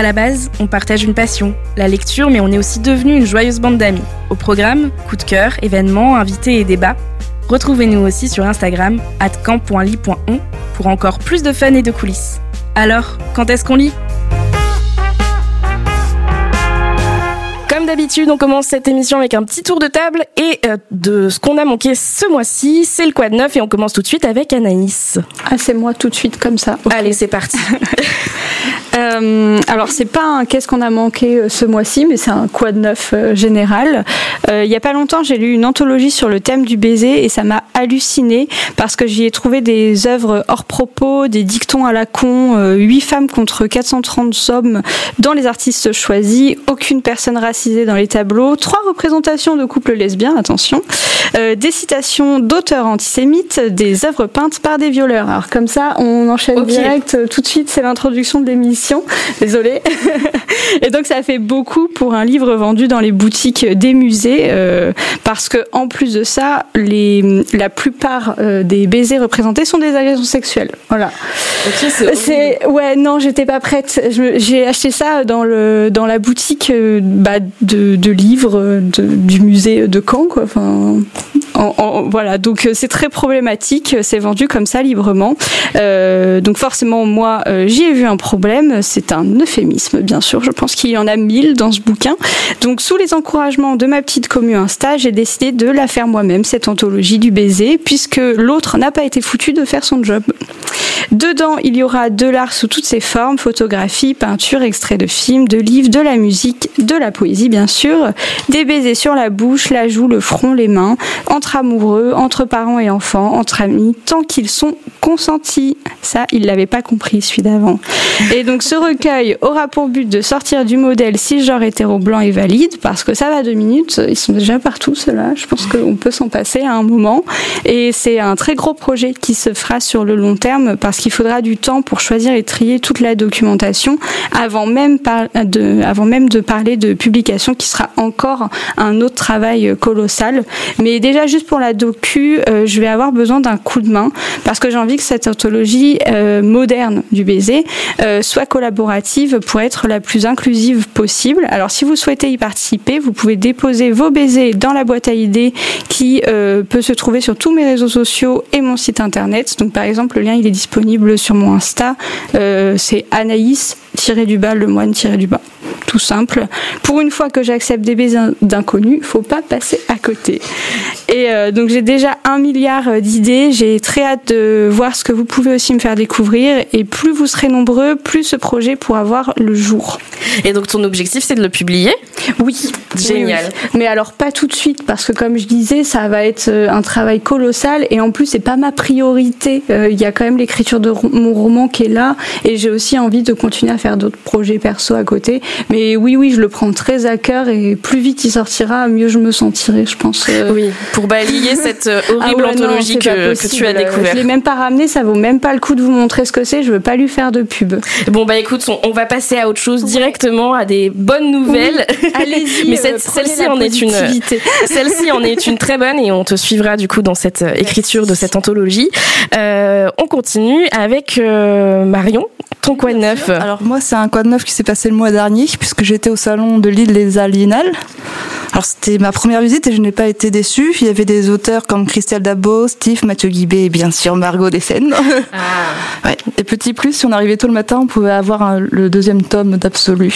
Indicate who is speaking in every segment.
Speaker 1: À la base, on partage une passion, la lecture, mais on est aussi devenu une joyeuse bande d'amis. Au programme, coup de cœur, événements, invités et débats. Retrouvez-nous aussi sur Instagram, camp.ly.on, pour encore plus de fun et de coulisses. Alors, quand est-ce qu'on lit? Comme d'habitude, on commence cette émission avec un petit tour de table et euh, de ce qu'on a manqué ce mois-ci, c'est le quoi de neuf et on commence tout de suite avec Anaïs.
Speaker 2: Ah, c'est moi tout de suite comme ça.
Speaker 1: Allez, c'est parti.
Speaker 2: Euh, alors c'est pas un qu'est-ce qu'on a manqué euh, ce mois-ci, mais c'est un quoi de neuf euh, général. il y a pas longtemps, j'ai lu une anthologie sur le thème du baiser et ça m'a halluciné parce que j'y ai trouvé des œuvres hors propos, des dictons à la con, huit femmes contre 430 hommes dans les artistes choisis, aucune personne racisée dans les tableaux, trois représentations de couples lesbiens, attention, des citations d'auteurs antisémites, des œuvres peintes par des violeurs. Alors comme ça, on enchaîne direct tout de suite, c'est l'introduction de l'émission désolée. et donc ça fait beaucoup pour un livre vendu dans les boutiques des musées, euh, parce que en plus de ça, les, la plupart euh, des baisers représentés sont des agressions sexuelles. Voilà. c'est ouais non, j'étais pas prête. J'ai acheté ça dans le dans la boutique euh, bah, de, de, livres du musée de Caen, quoi. Enfin, voilà, donc c'est très problématique. C'est vendu comme ça librement. donc forcément, moi, j'y ai vu un problème c'est un euphémisme, bien sûr. Je pense qu'il y en a mille dans ce bouquin. Donc, sous les encouragements de ma petite commune Insta, j'ai décidé de la faire moi-même, cette anthologie du baiser, puisque l'autre n'a pas été foutu de faire son job. Dedans, il y aura de l'art sous toutes ses formes, photographie, peinture, extraits de films, de livres, de la musique, de la poésie, bien sûr, des baisers sur la bouche, la joue, le front, les mains, entre amoureux, entre parents et enfants, entre amis, tant qu'ils sont consentis. Ça, il l'avait pas compris, celui d'avant. Et donc, ce recueil aura pour but de sortir du modèle cisgenre hétéro blanc et valide, parce que ça va deux minutes, ils sont déjà partout ceux-là, je pense qu'on peut s'en passer à un moment. Et c'est un très gros projet qui se fera sur le long terme, parce qu'il faudra du temps pour choisir et trier toute la documentation avant même, de, avant même de parler de publication qui sera encore un autre travail colossal. Mais déjà, juste pour la docu, euh, je vais avoir besoin d'un coup de main, parce que j'ai envie que cette anthologie euh, moderne du baiser euh, soit collaborative pour être la plus inclusive possible. Alors si vous souhaitez y participer, vous pouvez déposer vos baisers dans la boîte à idées qui euh, peut se trouver sur tous mes réseaux sociaux et mon site internet. Donc par exemple, le lien il est disponible sur mon Insta, euh, c'est Anaïs du bas, le moine tiré du bas. Tout simple. Pour une fois que j'accepte des baisers d'inconnus, faut pas passer à côté. Et euh, donc j'ai déjà un milliard euh, d'idées. J'ai très hâte de voir ce que vous pouvez aussi me faire découvrir. Et plus vous serez nombreux, plus ce projet pourra voir le jour.
Speaker 1: Et donc ton objectif, c'est de le publier?
Speaker 2: Oui.
Speaker 1: Génial.
Speaker 2: Mais alors pas tout de suite, parce que comme je disais, ça va être euh, un travail colossal. Et en plus, c'est pas ma priorité. Il y a quand même l'écriture de mon roman qui est là. Et j'ai aussi envie de continuer à faire d'autres projets perso à côté. Mais oui, oui, je le prends très à cœur et plus vite il sortira, mieux je me sentirai, je pense.
Speaker 1: Euh. Oui, pour balayer cette euh, ah horrible anthologie que, tu as découvert.
Speaker 2: Je l'ai même pas ramené, ça vaut même pas le coup de vous montrer ce que c'est. Je veux pas lui faire de pub.
Speaker 1: Bon bah écoute, on, va passer à autre chose directement, à des bonnes nouvelles.
Speaker 2: Allez-y.
Speaker 1: Mais euh, celle-ci en est une, celle-ci en est une très bonne et on te suivra du coup dans cette écriture de cette anthologie. on continue avec Marion, ton quoi de neuf?
Speaker 3: Alors moi c'est un quoi de neuf qui s'est passé le mois dernier, puisque j'étais au salon de l'île des Aliénales. Alors c'était ma première visite et je n'ai pas été déçue. Il y avait des auteurs comme Christelle Dabo, Steve, Mathieu Guibé et bien sûr Margot Dessènes. Ah. ouais. Et petit plus, si on arrivait tôt le matin, on pouvait avoir le deuxième tome d'Absolu.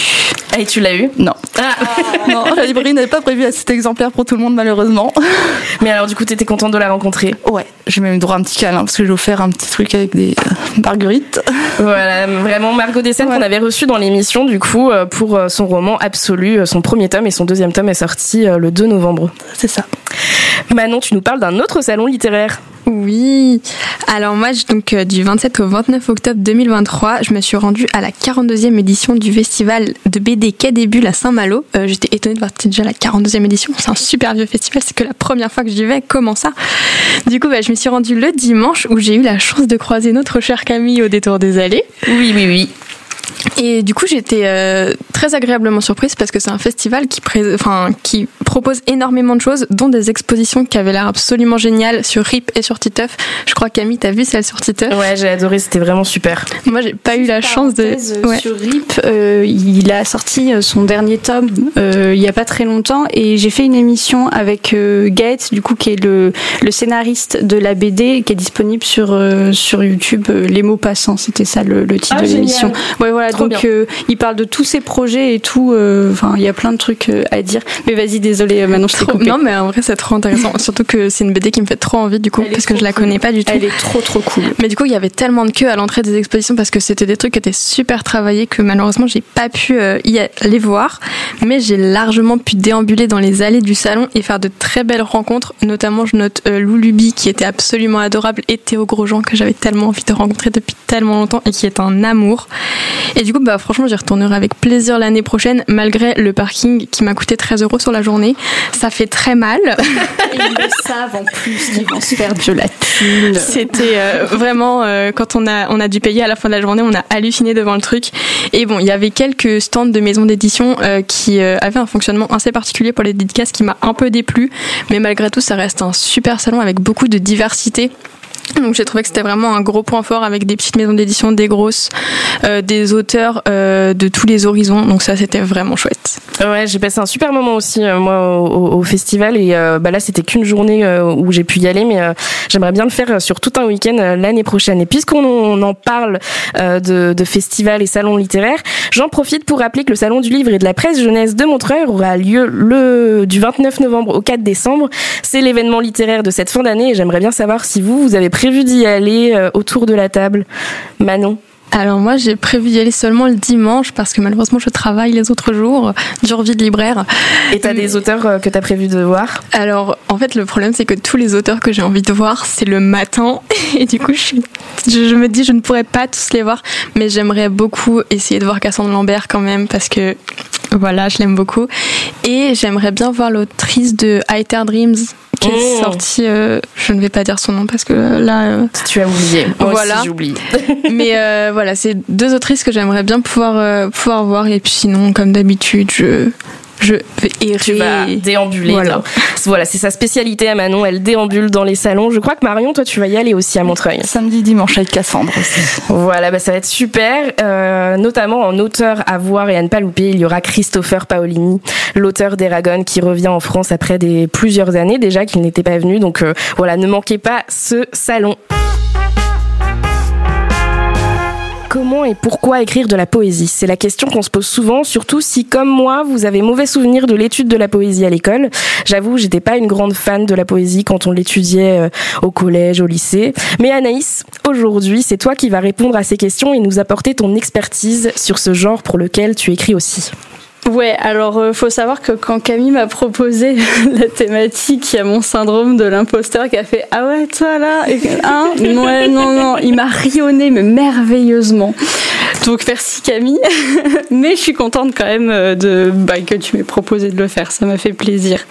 Speaker 1: Ah, et tu l'as eu?
Speaker 3: Non. Ah. non, la librairie n'avait pas prévu cet exemplaire pour tout le monde malheureusement.
Speaker 1: Mais alors du coup, tu étais contente de la rencontrer?
Speaker 3: Ouais, j'ai même eu droit à un petit câlin parce que j'ai offert un petit truc avec des euh, marguerites.
Speaker 1: Voilà, vraiment Margot Dessènes qu'on avait reçu dans l'émission du coup euh, pour euh, son roman Absolu. Son premier tome et son deuxième tome est sorti sorti le 2 novembre.
Speaker 3: C'est ça.
Speaker 1: Manon, tu nous parles d'un autre salon littéraire.
Speaker 4: Oui. Alors moi, donc du 27 au 29 octobre 2023, je me suis rendue à la 42e édition du festival de BD Quai des Bulles à Saint-Malo. J'étais étonnée de voir que c'était déjà la 42e édition. C'est un super vieux festival. C'est que la première fois que j'y vais. Comment ça? Du coup, bah, je me suis rendue le dimanche où j'ai eu la chance de croiser notre chère Camille au détour des allées.
Speaker 1: Oui, oui, oui.
Speaker 4: Et du coup, j'étais euh, très agréablement surprise parce que c'est un festival qui, enfin, qui propose énormément de choses, dont des expositions qui avaient l'air absolument géniales sur RIP et sur Titeuf. Je crois Camille, t'as vu celle sur Titeuf?
Speaker 1: Ouais, j'ai adoré, c'était vraiment super.
Speaker 4: Moi, j'ai pas eu la chance de.
Speaker 2: Ouais. Sur RIP, euh, il a sorti euh, son dernier tome euh, il y a pas très longtemps et j'ai fait une émission avec euh, Gaët, du coup, qui est le, le, scénariste de la BD, qui est disponible sur, sur YouTube, Les mots passants, c'était ça le, le titre
Speaker 1: ah,
Speaker 2: de l'émission. Ouais, voilà,
Speaker 1: Trop
Speaker 2: donc il parle de tous ses projets et tout. Enfin, il y a plein de trucs à dire. Mais vas-y, désolé, maintenant je t'ai coupé.
Speaker 4: Non, mais en vrai, c'est trop intéressant. Surtout que c'est une BD qui me fait trop envie, du coup,
Speaker 2: Elle
Speaker 4: parce que je la
Speaker 2: cool.
Speaker 4: connais pas du tout.
Speaker 2: Elle est trop, trop cool.
Speaker 4: Mais du coup, il y avait tellement de queues à l'entrée des expositions parce que c'était des trucs qui étaient super travaillés que malheureusement, j'ai pas pu euh, y aller voir. Mais j'ai largement pu déambuler dans les allées du salon et faire de très belles rencontres. Notamment, je note euh, Lou Luby qui était absolument adorable et Théo Grosjean que j'avais tellement envie de rencontrer depuis tellement longtemps et qui est un amour. Et du coup, bah, franchement, j'y retournerai avec plaisir l'année prochaine malgré le parking qui m'a coûté 13 euros sur la journée. Ça fait très mal.
Speaker 2: Et ils le savent en plus qu'ils vont se faire de la thune.
Speaker 4: C'était euh, vraiment euh, quand on a on a dû payer à la fin de la journée, on a halluciné devant le truc. Et bon, il y avait quelques stands de maisons d'édition euh, qui euh, avaient un fonctionnement assez particulier pour les dédicaces qui m'a un peu déplu, mais malgré tout, ça reste un super salon avec beaucoup de diversité. Donc j'ai trouvé que c'était vraiment un gros point fort avec des petites maisons d'édition, des grosses, euh, des auteurs euh, de tous les horizons. Donc ça c'était vraiment chouette.
Speaker 1: Ouais, j'ai passé un super moment aussi euh, moi au, au, festival et euh, bah là c'était qu'une journée euh, où j'ai pu y aller, mais euh, j'aimerais bien le faire sur tout un week-end l'année prochaine. Et puisqu'on en parle de, de festivals et salons littéraires, j'en profite pour rappeler que le salon du livre et de la presse jeunesse de Montreuil aura lieu le du 29 novembre au 4 décembre. C'est l'événement littéraire de cette fin d'année et j'aimerais bien savoir si vous vous avez prévu d'y aller euh, autour de la table, Manon.
Speaker 4: Alors moi j'ai prévu d'y aller seulement le dimanche parce que malheureusement je travaille les autres jours, dure vie de libraire.
Speaker 1: Et t'as des auteurs euh, que t'as prévu de voir?
Speaker 4: Alors en fait le problème c'est que tous les auteurs que j'ai envie de voir c'est le matin. Et du coup je, suis, je, me dis je ne pourrais pas tous les voir. Mais j'aimerais beaucoup essayer de voir Cassandre Lambert quand même parce que voilà je l'aime beaucoup. Et j'aimerais bien voir l'autrice de Higher Dreams qui est
Speaker 1: Mmh.
Speaker 4: sortie, euh, je ne vais pas dire son nom parce que là, euh,
Speaker 1: Tu as oublié. Moi
Speaker 4: Voilà.
Speaker 1: j'oublie.
Speaker 4: mais euh, voilà, c'est deux autrices que j'aimerais bien pouvoir euh, pouvoir voir et puis sinon, comme d'habitude, je je vais errer.
Speaker 1: Tu vas déambuler.
Speaker 4: Voilà.
Speaker 1: Voilà, c'est sa spécialité à Manon. Elle déambule dans les salons. Je crois que Marion, toi, tu vas y aller aussi à Montreuil.
Speaker 3: Samedi, dimanche avec Cassandre aussi.
Speaker 1: Voilà, bah, ça va être super. Euh, notamment en auteur à voir et à ne pas louper, il y aura Christopher Paolini, l'auteur d'Eragon, qui revient en France après des plusieurs années déjà qu'il n'était pas venu. Donc euh, voilà, ne manquez pas ce salon. Comment et pourquoi écrire de la poésie C'est la question qu'on se pose souvent, surtout si, comme moi, vous avez mauvais souvenir de l'étude de la poésie à l'école. J'avoue, j'étais pas une grande fan de la poésie quand on l'étudiait euh, au collège, au lycée. Mais Anaïs, aujourd'hui, c'est toi qui vas répondre à ces questions et nous apporter ton expertise sur ce genre pour lequel tu écris aussi.
Speaker 2: Ouais, alors euh, faut savoir que quand Camille m'a proposé la thématique, il y a mon syndrome de l'imposteur qui a fait ah ouais toi là, hein? Ouais non non, il m'a rionné mais merveilleusement. Donc merci Camille, mais je suis contente quand même euh, de bah, que tu m'aies proposé de le faire, ça m'a fait plaisir.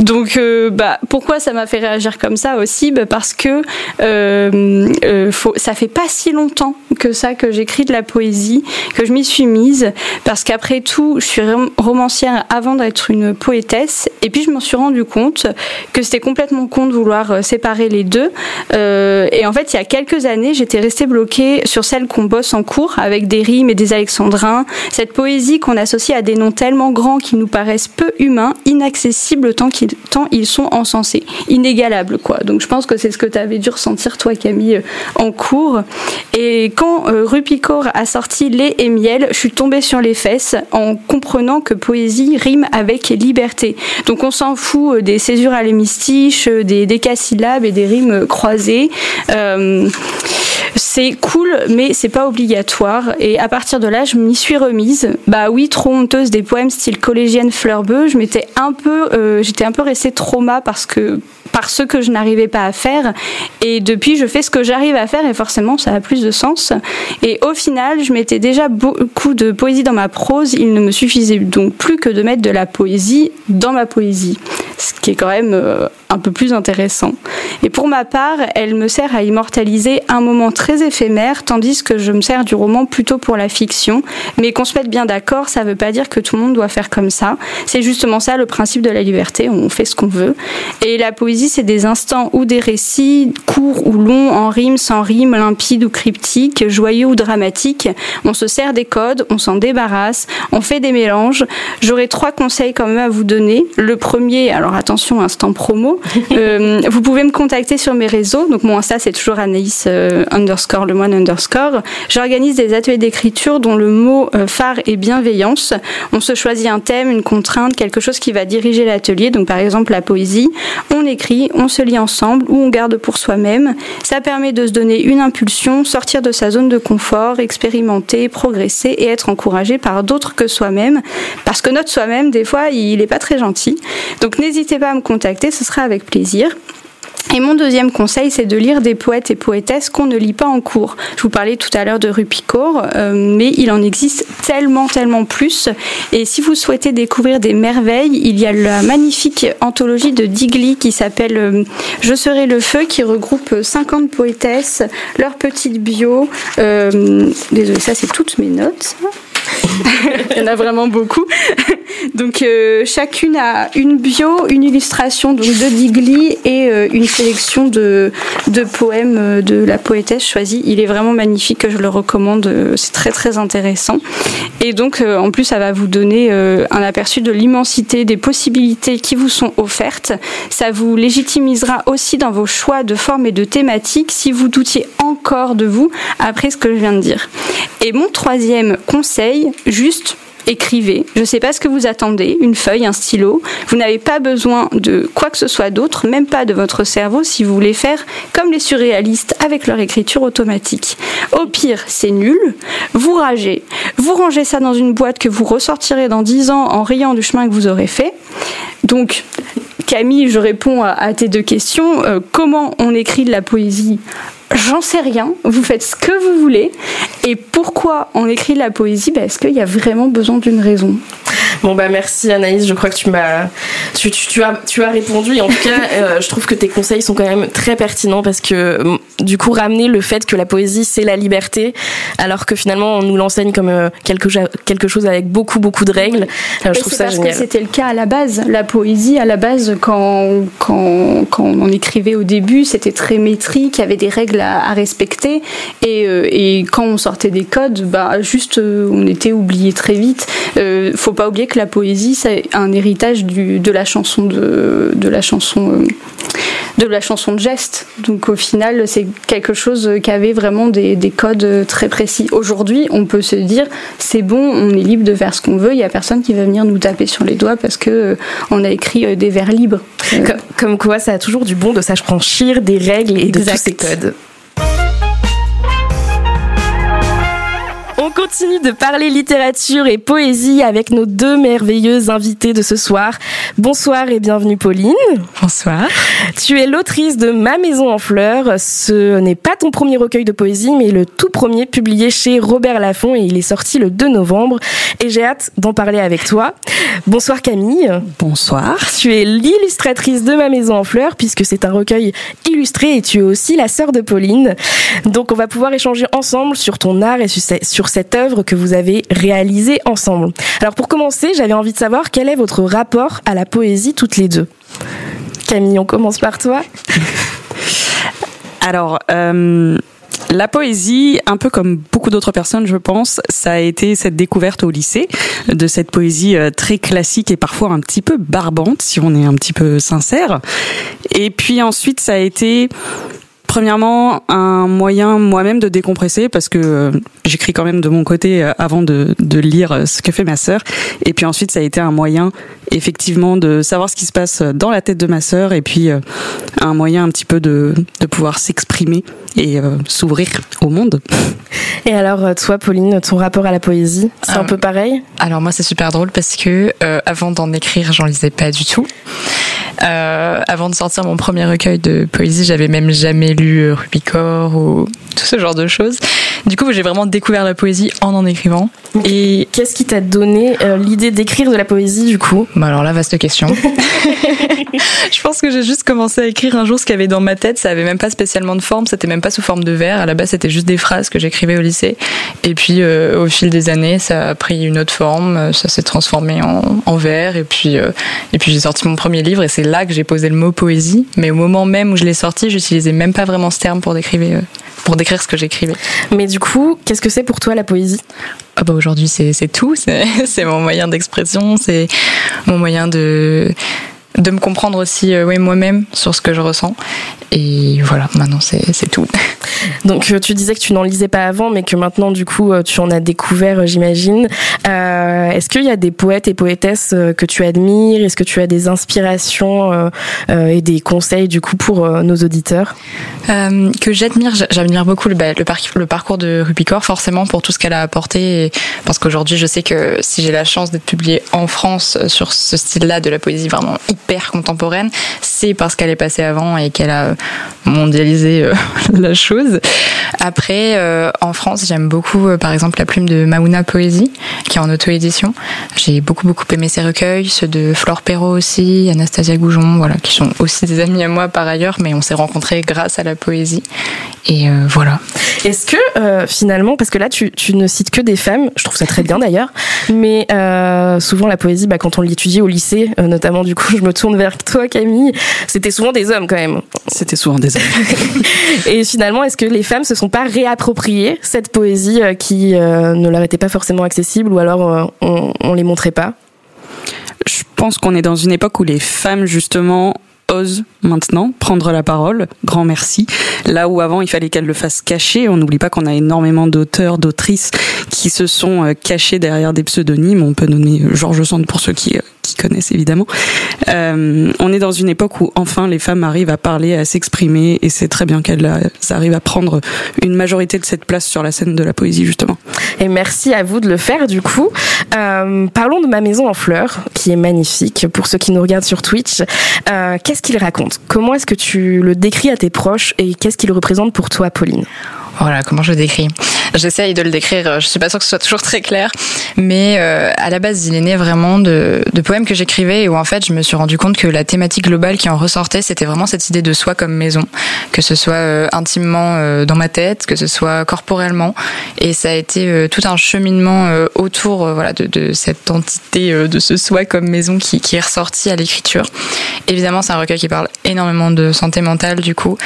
Speaker 2: Donc euh, bah pourquoi ça m'a fait réagir comme ça aussi? Bah, parce que euh, euh, faut, ça fait pas si longtemps que ça que j'écris de la poésie, que je m'y suis mise. Parce qu'après tout, je suis rom- romancière avant d'être une poétesse. Et puis je m'en suis rendu compte que c'était complètement con de vouloir séparer les deux. Et en fait, il y a quelques années, j'étais restée bloquée sur celle qu'on bosse en cours avec des rimes et des alexandrins, cette poésie qu'on associe à des noms tellement grands qui nous paraissent peu humains, inaccessibles tant qu'ils tant ils sont encensés, inégalables quoi. Donc je pense que c'est ce que tu avais dû ressentir toi Camille euh, en cours. Et quand euh, Rupicourt a sorti Lait et miel, je suis tombée sur les fesses en comprenant que poésie rime avec liberté. Donc on s'en fout euh, des césures à l'hémistiche, des décasyllabes et des rimes croisées. C'est cool, mais c'est pas obligatoire. Et à partir de là, je m'y suis remise. Bah oui, trop honteuse des poèmes style collégienne fleurbeux. Je m'étais un peu, euh, j'étais un peu restée trauma parce que par ce que je n'arrivais pas à faire. Et depuis, je fais ce que j'arrive à faire et forcément, ça a plus de sens. Et au final, je mettais déjà beaucoup de poésie dans ma prose. Il ne me suffisait donc plus que de mettre de la poésie dans ma poésie. Ce qui est quand même euh, un peu plus intéressant. Et pour ma part, elle me sert à immortaliser un moment très éphémère, tandis que je me sers du roman plutôt pour la fiction. Mais qu'on se mette bien d'accord, ça ne veut pas dire que tout le monde doit faire comme ça. C'est justement ça le principe de la liberté, on fait ce qu'on veut. Et la poésie, c'est des instants ou des récits, courts ou longs, en rime, sans rime, limpides ou cryptiques, joyeux ou dramatiques. On se sert des codes, on s'en débarrasse, on fait des mélanges. J'aurais trois conseils quand même à vous donner. Le premier, alors attention, instant promo, euh, vous pouvez me contacter sur mes réseaux. Donc mon Insta c'est toujours Anaïs euh, underscore le moine underscore. J'organise des ateliers d'écriture dont le mot euh, phare est bienveillance. On se choisit un thème, une contrainte, quelque chose qui va diriger l'atelier. Donc par exemple la poésie. On écrit, on se lit ensemble ou on garde pour soi-même. Ça permet de se donner une impulsion, sortir de sa zone de confort, expérimenter, progresser et être encouragé par d'autres que soi-même. Parce que notre soi-même des fois il n'est pas très gentil. Donc n'hésitez pas à me contacter, ce sera avec plaisir. Et mon deuxième conseil, c'est de lire des poètes et poétesses qu'on ne lit pas en cours. Je vous parlais tout à l'heure de Rupicourt, euh, mais il en existe tellement, tellement plus. Et si vous souhaitez découvrir des merveilles, il y a la magnifique anthologie de Digli qui s'appelle euh, Je serai le feu, qui regroupe 50 poétesses, leurs petites bio. Euh, ça c'est toutes mes notes. Il y en a vraiment beaucoup. Donc euh, chacune a une bio, une illustration de Digli et euh, une sélection de, de poèmes euh, de la poétesse choisie. Il est vraiment magnifique, je le recommande, c'est très très intéressant. Et donc en plus ça va vous donner un aperçu de l'immensité des possibilités qui vous sont offertes. Ça vous légitimisera aussi dans vos choix de forme et de thématique si vous doutiez encore de vous après ce que je viens de dire. Et mon troisième conseil, juste écrivez. Je ne sais pas ce que vous attendez, une feuille, un stylo. Vous n'avez pas besoin de quoi que ce soit d'autre, même pas de votre cerveau, si vous voulez faire comme les surréalistes avec leur écriture automatique. Au pire, c'est nul. Vous ragez. Vous rangez ça dans une boîte que vous ressortirez dans 10 ans en riant du chemin que vous aurez fait. Donc, Camille, je réponds à, tes deux questions. Euh, comment on écrit de la poésie J'en sais rien, vous faites ce que vous voulez. Et pourquoi on écrit de la poésie? Parce qu'il y a vraiment besoin d'une raison?
Speaker 1: Bon bah merci Anaïs, je crois que tu m'as tu, tu, as tu as répondu et en tout cas euh, je trouve que tes conseils sont quand même très pertinents parce que du coup ramener le fait que la poésie c'est la liberté alors que finalement on nous l'enseigne comme euh, quelque quelque chose avec beaucoup beaucoup de règles.
Speaker 2: Euh, je trouve ça parce que c'était le cas à la base, la poésie à la base quand quand, quand on écrivait au début, c'était très métrique, il y avait des règles à, respecter et, et quand on sortait des codes, bah juste on était oublié très vite. faut pas oublier que la poésie, c'est un héritage du, de la chanson de, de la chanson euh, de la chanson de geste. Donc au final, c'est quelque chose qui avait vraiment des, des codes très précis. Aujourd'hui, on peut se dire c'est bon, on est libre de faire ce qu'on veut. Il y a personne qui va venir nous taper sur les doigts parce que euh, on a écrit euh, des vers libres.
Speaker 1: Comme, quoi, ça a toujours du bon de s'affranchir des règles et de tous ces codes. Continue de parler littérature et poésie avec nos deux merveilleuses invitées de ce soir. Bonsoir et bienvenue Pauline.
Speaker 5: Bonsoir.
Speaker 1: Tu es l'autrice de Ma maison en fleurs. Ce n'est pas ton premier recueil de poésie, mais le tout premier publié chez Robert Laffont et il est sorti le 2 novembre. Et j'ai hâte d'en parler avec toi. Bonsoir Camille.
Speaker 5: Bonsoir.
Speaker 1: Tu es l'illustratrice de Ma maison en fleurs puisque c'est un recueil illustré et tu es aussi la sœur de Pauline. Donc on va pouvoir échanger ensemble sur ton art et sur cette œuvre que vous avez réalisée ensemble. Alors pour commencer, j'avais envie de savoir quel est votre rapport à la poésie toutes les deux. Camille, on commence par toi.
Speaker 5: Alors, euh, la poésie, un peu comme beaucoup d'autres personnes, je pense, ça a été cette découverte au lycée de cette poésie euh, très classique et parfois un petit peu barbante, si on est un petit peu sincère. Et puis ensuite, ça a été Premièrement, un moyen moi-même de décompresser parce que euh, j'écris quand même de mon côté euh, avant de, de, lire ce que fait ma sœur. Et puis ensuite, ça a été un moyen effectivement de savoir ce qui se passe dans la tête de ma sœur et puis euh, un moyen un petit peu de, de pouvoir s'exprimer et s'ouvrir au monde.
Speaker 1: Et alors, toi, Pauline, ton rapport à la poésie, c'est un peu pareil?
Speaker 6: Alors moi, c'est super drôle parce que avant d'en écrire, j'en lisais pas du tout. Euh, avant de sortir mon premier recueil de poésie, j'avais même jamais lu euh, Rubicor ou tout ce genre de choses. Du coup, j'ai vraiment découvert la poésie en en écrivant.
Speaker 1: Et qu'est-ce qui t'a donné euh, l'idée d'écrire de la poésie du coup?
Speaker 6: Bah alors là, vaste question. je pense que j'ai juste commencé à écrire un jour ce qu'il y avait dans ma tête. Ça avait même pas spécialement de forme. C'était même pas sous forme de vers. À la base, c'était juste des phrases que j'écrivais au lycée. Et puis, au fil des années, ça a pris une autre forme. Ça s'est transformé en, en vers. Et puis, et puis j'ai sorti mon premier livre. Et c'est là que j'ai posé le mot poésie, mais au moment même où je l'ai sorti, j'utilisais même pas vraiment ce terme pour décrire, euh, pour décrire ce que j'écrivais.
Speaker 1: Mais du coup, qu'est-ce que c'est pour toi la poésie?
Speaker 6: Ah bah aujourd'hui c'est tout, c'est mon moyen d'expression, c'est mon moyen de de me comprendre aussi euh, moi-même sur ce que je ressens. Et voilà, maintenant c'est tout.
Speaker 1: Donc euh, tu disais que tu n'en lisais pas avant, mais que maintenant du coup euh, tu en as découvert, j'imagine. Est-ce qu'il y a des poètes et poétesses que tu admires? Est-ce que tu as des inspirations et des conseils du coup pour nos auditeurs?
Speaker 6: Que j'admire, j'admire beaucoup le, bah, le, parcours de Rubicor, forcément pour tout ce qu'elle a apporté. parce qu'aujourd'hui je sais que si j'ai la chance d'être publiée en France sur ce style-là de la poésie vraiment hyper contemporaine, c'est parce qu'elle est passée avant et qu'elle a mondialisé euh, la chose. Après, euh, en France, j'aime beaucoup, euh, par exemple, la plume de Mauna Poésie, qui est en auto-édition. J'ai beaucoup, beaucoup aimé ses recueils, ceux de Flore Perrault aussi, Anastasia Goujon, voilà, qui sont aussi des amis à moi par ailleurs, mais on s'est rencontrés grâce à la poésie. Et voilà.
Speaker 1: Est-ce que, finalement, parce que là, tu, ne cites que des femmes, je trouve ça très bien d'ailleurs, mais souvent la poésie, bah, quand on l'étudie au lycée, notamment, du coup, je me tourne vers toi, Camille, c'était souvent des hommes quand même.
Speaker 5: C'était souvent des hommes.
Speaker 1: et finalement, est-ce que les femmes se sont pas réappropriées cette poésie euh, qui euh, ne leur était pas forcément accessible ou alors euh, on, on les montrait pas?
Speaker 5: Je pense qu'on est dans une époque où les femmes justement osent maintenant prendre la parole. Grand merci. Là où avant il fallait qu'elle le fasse cacher, on n'oublie pas qu'on a énormément d'auteurs, d'autrices qui se sont cachés derrière des pseudonymes. On peut nommer Georges Sand pour ceux qui, connaissent évidemment. Euh, on est dans une époque où enfin les femmes arrivent à parler, à s'exprimer, et c'est très bien qu'elles arrivent à prendre une majorité de cette place sur la scène de la poésie justement.
Speaker 1: Et merci à vous de le faire du coup. Euh, parlons de ma maison en fleurs, qui est magnifique. Pour ceux qui nous regardent sur Twitch, euh, qu'est-ce qu'il raconte? Comment est-ce que tu le décris à tes proches et qu'est-ce qu'il représente pour toi, Pauline?
Speaker 6: Voilà, comment je le décris. J'essaye de le décrire, euh, je suis pas sûre que ce soit toujours très clair, mais euh, à la base, il est né vraiment de, poèmes que j'écrivais et où en fait, je me suis rendu compte que la thématique globale qui en ressortait, c'était vraiment cette idée de soi comme maison, que ce soit euh, intimement dans ma tête, que ce soit corporellement, et ça a été tout un cheminement autour voilà de, cette entité de ce soi comme maison qui, qui est ressorti à l'écriture. Évidemment, c'est un recueil qui parle énormément de santé mentale, du coup,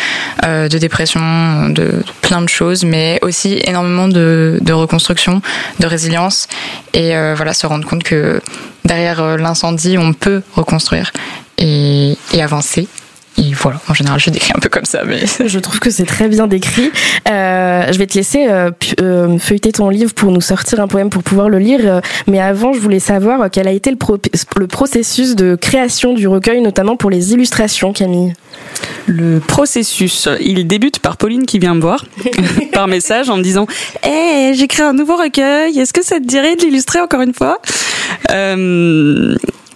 Speaker 6: de dépression, de, de plein de choses mais aussi énormément de, reconstruction, de résilience, et euh, voilà, se rendre compte que derrière euh, l'incendie, on peut reconstruire et, avancer. Et voilà, en général, je décris un peu comme ça. Mais...
Speaker 1: Je trouve que c'est très bien décrit. Euh, je vais te laisser feuilleter ton livre pour nous sortir un poème pour pouvoir le lire. mais avant, je voulais savoir quel a été le processus de création du recueil, notamment pour les illustrations, Camille?
Speaker 5: Le processus, il débute par Pauline qui vient me voir par message en me disant "Eh, j'ai créé un nouveau recueil. Est-ce que ça te dirait de l'illustrer encore une fois? Euh,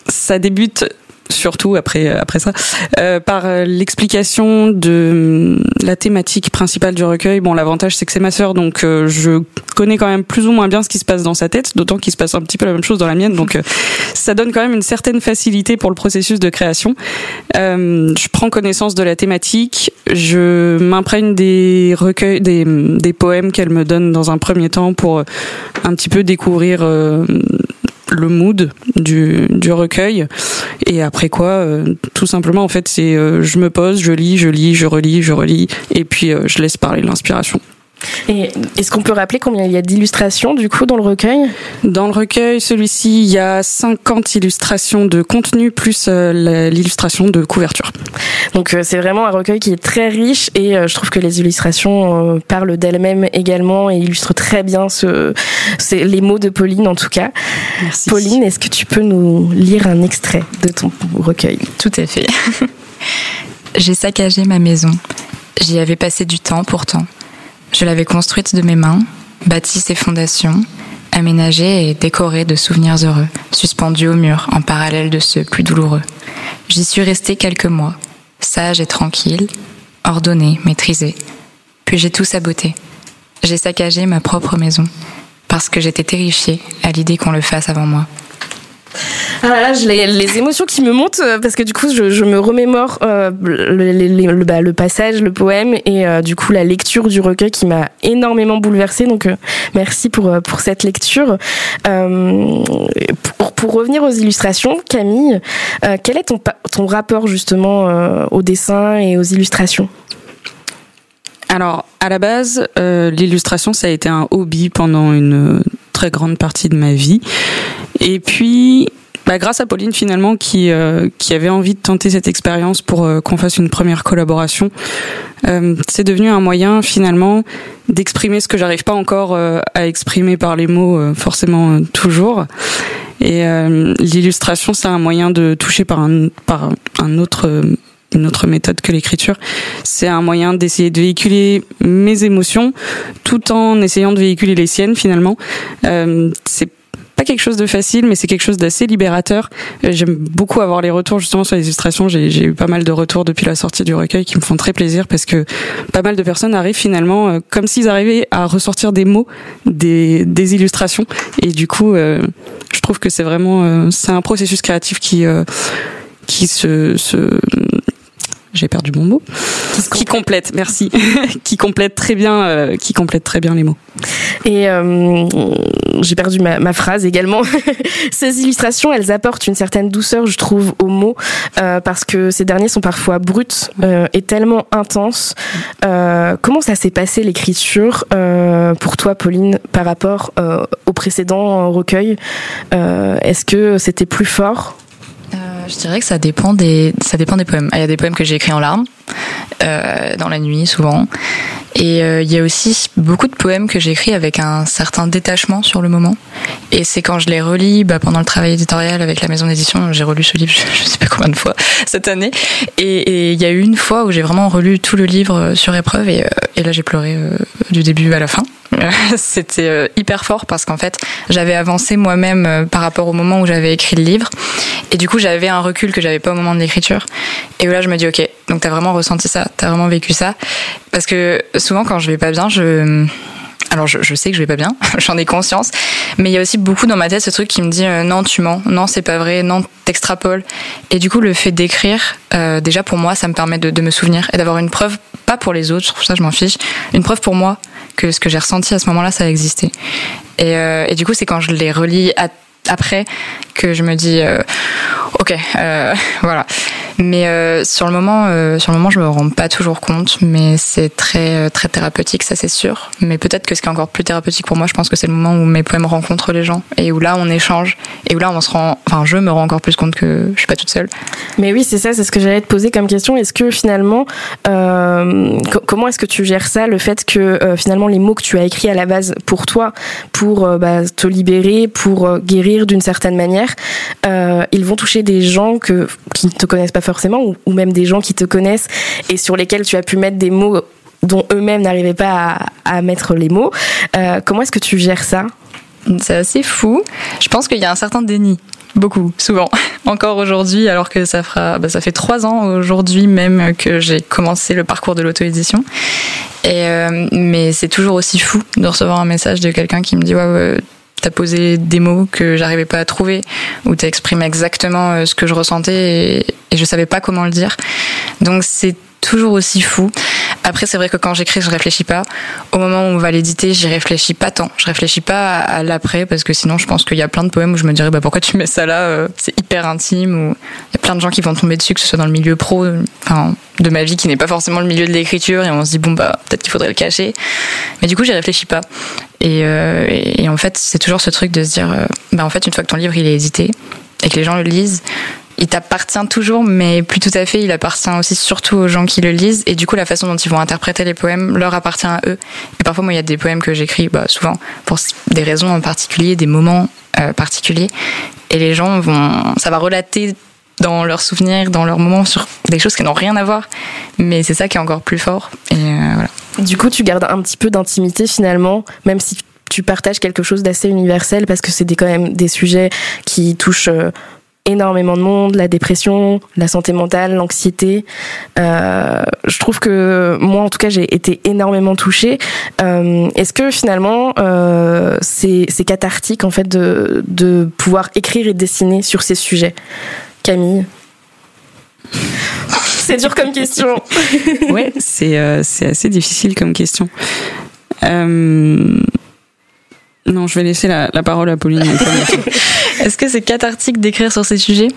Speaker 5: Ça débute surtout après après ça euh, par euh, l'explication de la thématique principale du recueil. Bon, l'avantage c'est que c'est ma sœur, donc euh, je connais quand même plus ou moins bien ce qui se passe dans sa tête, d'autant qu'il se passe un petit peu la même chose dans la mienne, donc ça donne quand même une certaine facilité pour le processus de création. je prends connaissance de la thématique, je m'imprègne des recueils, des, des poèmes qu'elle me donne dans un premier temps pour un petit peu découvrir le mood du, du recueil. Et après quoi euh, tout simplement en fait c'est euh, je me pose je lis je lis je relis je relis et puis euh, je laisse parler l'inspiration
Speaker 1: Et est-ce qu'on peut rappeler combien il y a d'illustrations du coup dans le recueil?
Speaker 5: Dans le recueil, celui-ci, il y a 50 illustrations de contenu plus euh, l'illustration de couverture.
Speaker 1: Donc euh, c'est vraiment un recueil qui est très riche et euh, je trouve que les illustrations parlent d'elles-mêmes également et illustrent très bien ce, les mots de Pauline en tout cas.
Speaker 5: Merci.
Speaker 1: Pauline, est-ce que tu peux nous lire un extrait de ton recueil?
Speaker 6: Tout à fait. J'ai saccagé ma maison. J'y avais passé du temps pourtant. Je l'avais construite de mes mains, bâti ses fondations, aménagée et décorée de souvenirs heureux, suspendus au mur en parallèle de ceux plus douloureux. J'y suis restée quelques mois, sage et tranquille, ordonnée, maîtrisée. Puis j'ai tout saboté. J'ai saccagé ma propre maison, parce que j'étais terrifiée à l'idée qu'on le fasse avant moi.
Speaker 1: Ah là, les, les, émotions qui me montent euh, parce que du coup, je, me remémore euh, bah, le, passage, le poème et euh, du coup la lecture du recueil qui m'a énormément bouleversée. Donc, merci pour pour cette lecture. Pour, pour, revenir aux illustrations, Camille, quel est ton ton rapport justement au dessin et aux illustrations?
Speaker 5: Alors, à la base, l'illustration, ça a été un hobby pendant une très grande partie de ma vie. Et puis, bah, grâce à Pauline finalement qui euh, qui avait envie de tenter cette expérience pour euh, qu'on fasse une première collaboration, euh, c'est devenu un moyen finalement d'exprimer ce que j'arrive pas encore à exprimer par les mots forcément toujours. Et l'illustration, c'est un moyen de toucher par un par un autre une autre méthode que l'écriture. C'est un moyen d'essayer de véhiculer mes émotions tout en essayant de véhiculer les siennes finalement. Euh, c'est pas quelque chose de facile, mais c'est quelque chose d'assez libérateur. Euh, j'aime beaucoup avoir les retours justement sur les illustrations. J'ai eu pas mal de retours depuis la sortie du recueil qui me font très plaisir parce que pas mal de personnes arrivent finalement euh, comme s'ils arrivaient à ressortir des mots des, illustrations. Et du coup, euh, je trouve que c'est vraiment c'est un processus créatif qui qui se j'ai perdu mon mot, qui, complète, merci, qui complète très bien, euh, qui complète très bien les mots.
Speaker 1: Et euh, j'ai perdu ma, ma, phrase également. ces illustrations, elles apportent une certaine douceur, je trouve, aux mots, euh, parce que ces derniers sont parfois bruts et tellement intenses. Comment ça s'est passé l'écriture pour toi, Pauline, par rapport au précédent recueil? Est-ce que c'était plus fort?
Speaker 6: Je dirais que ça dépend des, ça dépend des poèmes. Il y a des poèmes que j'ai écrits en larmes, euh, dans la nuit souvent. Et euh, il y a aussi beaucoup de poèmes que j'ai écrits avec un certain détachement sur le moment. Et c'est quand je les relis bah, pendant le travail éditorial avec la maison d'édition, j'ai relu ce livre, je, ne sais pas combien de fois cette année. Et il y a eu une fois où j'ai vraiment relu tout le livre sur épreuve et, euh, et là j'ai pleuré euh, du début à la fin. C'était euh, hyper fort parce qu'en fait, j'avais avancé moi-même euh, par rapport au moment où j'avais écrit le livre. Et du coup, j'avais un recul que j'avais pas au moment de l'écriture. Et là, je me dis, ok, donc t'as vraiment ressenti ça, t'as vraiment vécu ça? Parce que souvent, quand je vais pas bien, je alors je, sais que je vais pas bien, j'en ai conscience, mais il y a aussi beaucoup dans ma tête ce truc qui me dit euh, non tu mens, non c'est pas vrai, non t'extrapoles. Et du coup le fait d'écrire, déjà pour moi ça me permet de, de me souvenir et d'avoir une preuve, pas pour les autres, je trouve ça je m'en fiche, une preuve pour moi que ce que j'ai ressenti à ce moment-là, ça a existé. Et, euh, et du coup, c'est quand je les relis après que je me dis, euh, ok, euh, voilà. Mais euh, sur le moment, sur le moment, je me rends pas toujours compte, mais c'est très très thérapeutique, ça c'est sûr. Mais peut-être que ce qui est encore plus thérapeutique pour moi, je pense que c'est le moment où mes poèmes rencontrent les gens et où là on échange et où là on se rend, enfin je me rends encore plus compte que je suis pas toute seule.
Speaker 1: Mais oui, c'est ça, c'est ce que j'allais te poser comme question. Est-ce que finalement, comment est-ce que tu gères ça, le fait que finalement les mots que tu as écrits à la base pour toi, pour bah, te libérer, pour guérir d'une certaine manière, ils vont toucher des gens que qui ne te connaissent pas forcément, ou, même des gens qui te connaissent et sur lesquels tu as pu mettre des mots dont eux-mêmes n'arrivaient pas à, mettre les mots. Euh, comment est-ce que tu gères ça?
Speaker 6: C'est assez fou. Je pense qu'il y a un certain déni. Beaucoup, souvent. Encore aujourd'hui, alors que ça fera, bah, ça fait trois ans aujourd'hui même que j'ai commencé le parcours de l'auto-édition. Euh, mais c'est toujours aussi fou de recevoir un message de quelqu'un qui me dit ouais t'as posé des mots que j'arrivais pas à trouver, ou t'as exprimé exactement euh, ce que je ressentais et, et, je savais pas comment le dire. Donc c'est toujours aussi fou. Après, c'est vrai que quand j'écris, je réfléchis pas. Au moment où on va l'éditer, j'y réfléchis pas tant. Je réfléchis pas à, l'après parce que sinon, je pense qu'il y a plein de poèmes où je me dirais bah pourquoi tu mets ça là euh, C'est hyper intime. Ou il y a plein de gens qui vont tomber dessus, que ce soit dans le milieu pro, enfin de ma vie qui n'est pas forcément le milieu de l'écriture, et on se dit bon bah peut-être qu'il faudrait le cacher. Mais du coup, j'y réfléchis pas. Et, euh, en fait, c'est toujours ce truc de se dire euh, bah en fait, une fois que ton livre il est édité et que les gens le lisent, il t'appartient toujours, mais plus tout à fait. Il appartient aussi surtout aux gens qui le lisent. Et du coup, la façon dont ils vont interpréter les poèmes leur appartient à eux. Et parfois, moi, il y a des poèmes que j'écris, bah, souvent pour des raisons en particulier, des moments euh, particuliers. Et les gens vont, ça va relater dans leurs souvenirs, dans leurs moments sur des choses qui n'ont rien à voir. Mais c'est ça qui est encore plus fort. Et euh, voilà.
Speaker 1: Du coup, tu gardes un petit peu d'intimité finalement, même si tu partages quelque chose d'assez universel parce que c'est quand même des sujets qui touchent euh, énormément de monde, la dépression, la santé mentale, l'anxiété. Euh, je trouve que moi, en tout cas, j'ai été énormément touchée. Est-ce que finalement, c'est cathartique en fait de pouvoir écrire et dessiner sur ces sujets, Camille C'est dur comme question.
Speaker 5: ouais, c'est euh, c'est assez difficile comme question. Euh, non, je vais laisser la, la parole à Pauline.
Speaker 6: Est-ce que c'est cathartique d'écrire sur ces sujets?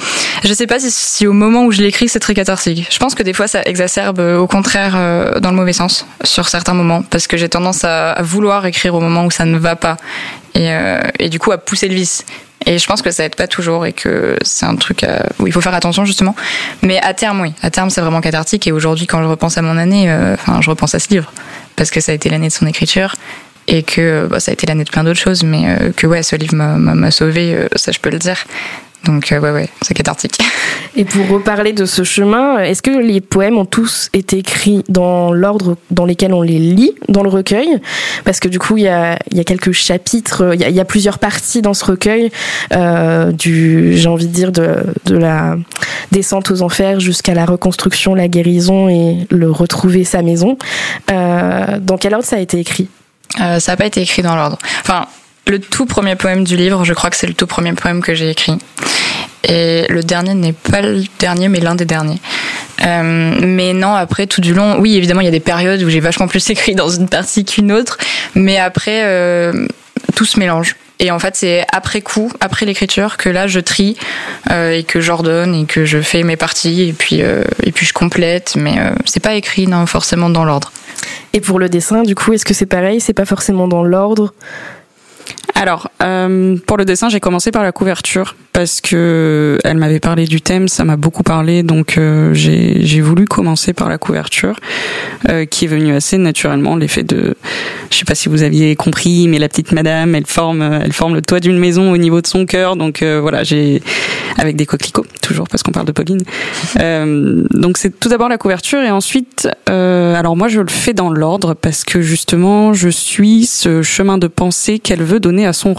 Speaker 6: Je sais pas si, si, au moment où je l'écris, c'est très cathartique. Je pense que des fois, ça exacerbe au contraire euh, dans le mauvais sens sur certains moments, parce que j'ai tendance à, à, vouloir écrire au moment où ça ne va pas, et, euh, et du coup à pousser le vice. Et je pense que ça aide pas toujours et que c'est un truc où il faut faire attention justement. Mais à terme, oui. À terme, c'est vraiment cathartique. Et aujourd'hui, quand je repense à mon année, euh, enfin, je repense à ce livre parce que ça a été l'année de son écriture et que bah, ça a été l'année de plein d'autres choses, mais euh, que ouais, ce livre m'a sauvé, euh, ça je peux le dire. Donc euh, ouais, ouais, c'est cathartique.
Speaker 1: Et pour reparler de ce chemin, est-ce que les poèmes ont tous été écrits dans l'ordre dans lesquels on les lit dans le recueil? Parce que du coup, il y a, y a quelques chapitres, il y, y, a plusieurs parties dans ce recueil, euh, du, j'ai envie de dire, de, de la descente aux enfers jusqu'à la reconstruction, la guérison et le retrouver sa maison. Euh, dans quel ordre ça a été écrit?
Speaker 6: Euh, ça n'a pas été écrit dans l'ordre. Enfin, le tout premier poème du livre, je crois que c'est le tout premier poème que j'ai écrit. Et le dernier n'est pas le dernier, mais l'un des derniers. Euh, mais non, après, tout du long, oui, évidemment, il y a des périodes où j'ai vachement plus écrit dans une partie qu'une autre. Mais après, euh, tout se mélange. Et en fait, c'est après coup, après l'écriture, que là, je trie euh, et que j'ordonne et que je fais mes parties et puis et puis je complète. Mais c'est pas écrit non forcément dans l'ordre.
Speaker 1: Et pour le dessin, du coup, est-ce que c'est pareil? C'est pas forcément dans l'ordre?
Speaker 5: Alors, euh, pour le dessin, j'ai commencé par la couverture parce que elle m'avait parlé du thème, ça m'a beaucoup parlé, donc euh, j'ai voulu commencer par la couverture, euh, qui est venue assez naturellement. L'effet de, je sais pas si vous aviez compris, mais la petite madame, elle forme, elle forme le toit d'une maison au niveau de son cœur, donc euh, voilà, j'ai avec des coquelicots, toujours parce qu'on parle de Pauline. Euh, donc c'est tout d'abord la couverture et ensuite, euh, alors moi je le fais dans l'ordre parce que justement je suis ce chemin de pensée qu'elle veut donner à son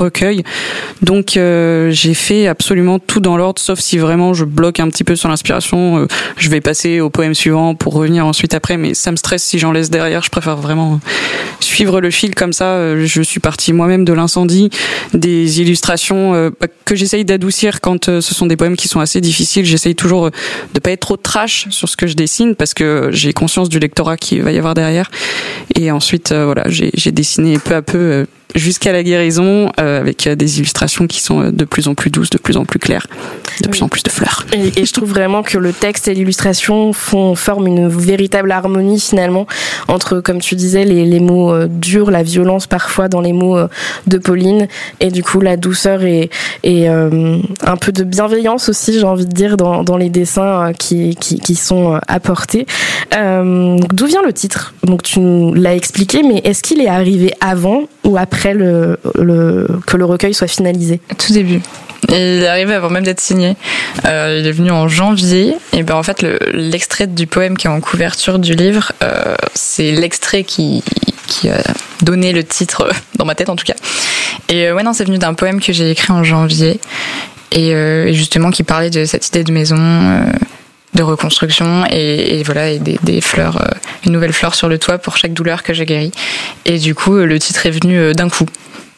Speaker 5: Donc euh, j'ai fait absolument tout dans l'ordre, sauf si vraiment je bloque un petit peu sur l'inspiration. Euh, je vais passer au poème suivant pour revenir ensuite après, mais ça me stresse si j'en laisse derrière. Je préfère vraiment suivre le fil comme ça. Euh, je suis partie moi-même de l'incendie, des illustrations euh, que j'essaye d'adoucir quand ce sont des poèmes qui sont assez difficiles. J'essaye toujours de pas être trop trash sur ce que je dessine parce que j'ai conscience du lectorat qui va y avoir derrière. Et ensuite, voilà, j'ai dessiné peu à peu jusqu'à la guérison euh, avec des illustrations qui sont de plus en plus douces, de plus en plus claires, de plus en plus de fleurs.
Speaker 1: Et, et je trouve vraiment que le texte et l'illustration font forment une véritable harmonie finalement entre, comme tu disais, les, les mots euh, durs, la violence parfois dans les mots euh, de Pauline, et du coup la douceur et, et euh, un peu de bienveillance aussi, j'ai envie de dire, dans, dans les dessins qui, qui, qui sont apportés. D'où vient le titre? Donc tu nous l'as expliqué, mais est-ce qu'il est arrivé avant ou après le, que le recueil soit finalisé
Speaker 6: Tout début. il est arrivé avant même d'être signé. Euh, il est venu en janvier. Et ben en fait, l'extrait du poème qui est en couverture du livre, euh, c'est l'extrait qui, qui a donné le titre dans ma tête en tout cas. Et euh, ouais non, c'est venu d'un poème que j'ai écrit en janvier et, euh, et, justement qui parlait de cette idée de maison. Euh, de reconstruction et, et, voilà et des, des fleurs, une nouvelle fleur sur le toit pour chaque douleur que j'ai guérie. Et du coup, le titre est venu d'un coup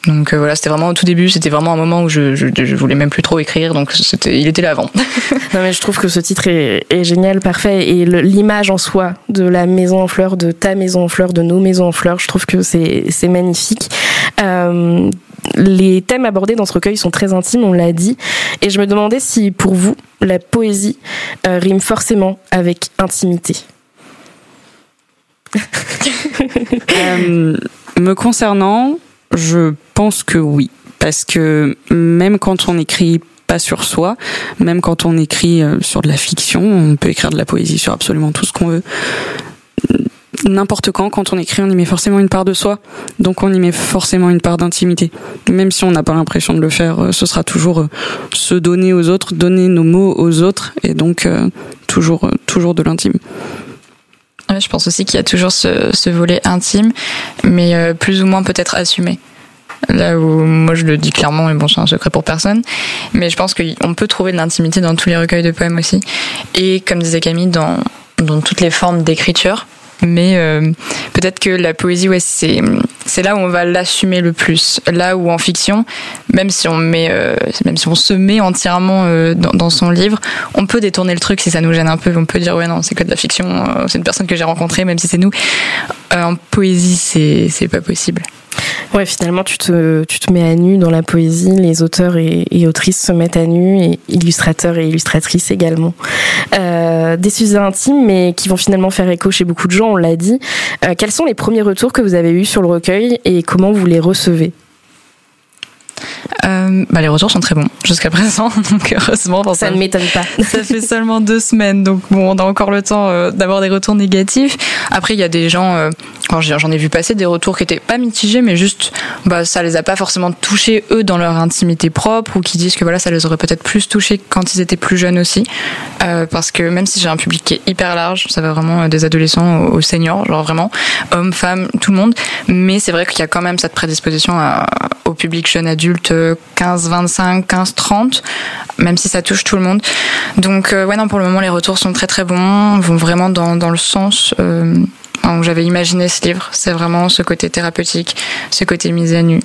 Speaker 6: Donc voilà, c'était vraiment au tout début, c'était vraiment un moment où je, je, voulais même plus trop écrire, donc c'était, il était là avant.
Speaker 1: non mais je trouve que ce titre est, est génial, parfait, et l'image en soi de la maison en fleurs, de ta maison en fleurs, de nos maisons en fleurs, je trouve que c'est, c'est magnifique. Euh, les thèmes abordés dans ce recueil sont très intimes, on l'a dit, et je me demandais si pour vous, la poésie euh, rime forcément avec intimité.
Speaker 5: Euh, me concernant, je pense que oui, parce que même quand on écrit pas sur soi, même quand on écrit euh, sur de la fiction, on peut écrire de la poésie sur absolument tout ce qu'on veut n'importe quand, quand on écrit, on y met forcément une part de soi. Donc on y met forcément une part d'intimité. Même si on n'a pas l'impression de le faire, euh, ce sera toujours euh, se donner aux autres, donner nos mots aux autres, et donc euh, toujours, toujours de l'intime.
Speaker 6: je pense aussi qu'il y a toujours ce, volet intime, mais plus ou moins peut-être assumé. Là où moi je le dis clairement, et bon, c'est un secret pour personne, mais je pense qu'on peut trouver de l'intimité dans tous les recueils de poèmes aussi. Et comme disait Camille, dans, dans toutes les formes d'écriture, mais euh, peut-être que la poésie, ouais, c'est c'est là où on va l'assumer le plus. Là où en fiction, même si on met, euh, même si on se met entièrement euh, dans, dans, son livre, on peut détourner le truc si ça nous gêne un peu. On peut dire ouais non, c'est que de la fiction. c'est une personne que j'ai rencontrée, même si c'est nous. en poésie, c'est c'est pas possible.
Speaker 1: Ouais, finalement, tu te, mets à nu dans la poésie. Les auteurs et, autrices se mettent à nu, et illustrateurs et illustratrices également. Euh, des sujets intimes, mais qui vont finalement faire écho chez beaucoup de gens, on l'a dit. Euh, quels sont les premiers retours que vous avez eus sur le recueil et comment vous les recevez?
Speaker 6: Euh, bah, les retours sont très bons jusqu'à présent, donc heureusement.
Speaker 1: ça, ne m'étonne pas.
Speaker 6: ça fait seulement deux semaines, donc bon, on a encore le temps euh, d'avoir des retours négatifs. Après, il y a des gens, euh, j'en ai vu passer des retours qui étaient pas mitigés, mais juste, bah, ça les a pas forcément touchés eux dans leur intimité propre, ou qui disent que voilà, ça les aurait peut-être plus touchés quand ils étaient plus jeunes aussi, parce que même si j'ai un public qui est hyper large, ça va vraiment des adolescents aux, seniors, genre vraiment hommes, femmes, tout le monde, mais c'est vrai qu'il y a quand même cette prédisposition au public jeune adulte 15, 25, 15, 30, même si ça touche tout le monde. Donc, euh, ouais, non, pour le moment, les retours sont très très bons, vont vraiment dans, dans le sens euh, j'avais imaginé ce livre. C'est vraiment ce côté thérapeutique, ce côté mise à nu,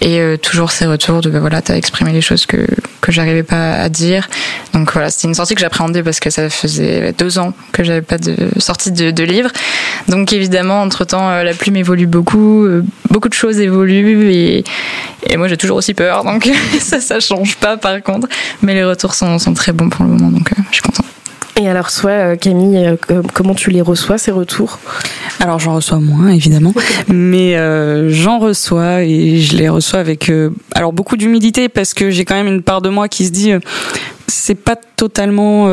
Speaker 6: et euh, toujours ces retours de, bah, voilà, t'as exprimé les choses que, que j'arrivais pas à dire. Donc voilà, c'était une sortie que j'appréhendais parce que ça faisait deux ans que j'avais pas de sortie de, de livre. Donc évidemment, entre temps, la plume évolue beaucoup, beaucoup de choses évoluent et, et moi, j'ai toujours aussi peur, donc ça, ça change pas par contre. Mais les retours sont, sont très bons pour le moment, donc euh, je suis contente.
Speaker 1: Et alors, soit euh, Camille, euh, comment tu les reçois ces retours?
Speaker 5: Alors, j'en reçois moins évidemment, mais j'en reçois et je les reçois avec alors beaucoup d'humilité parce que j'ai quand même une part de moi qui se dit c'est pas totalement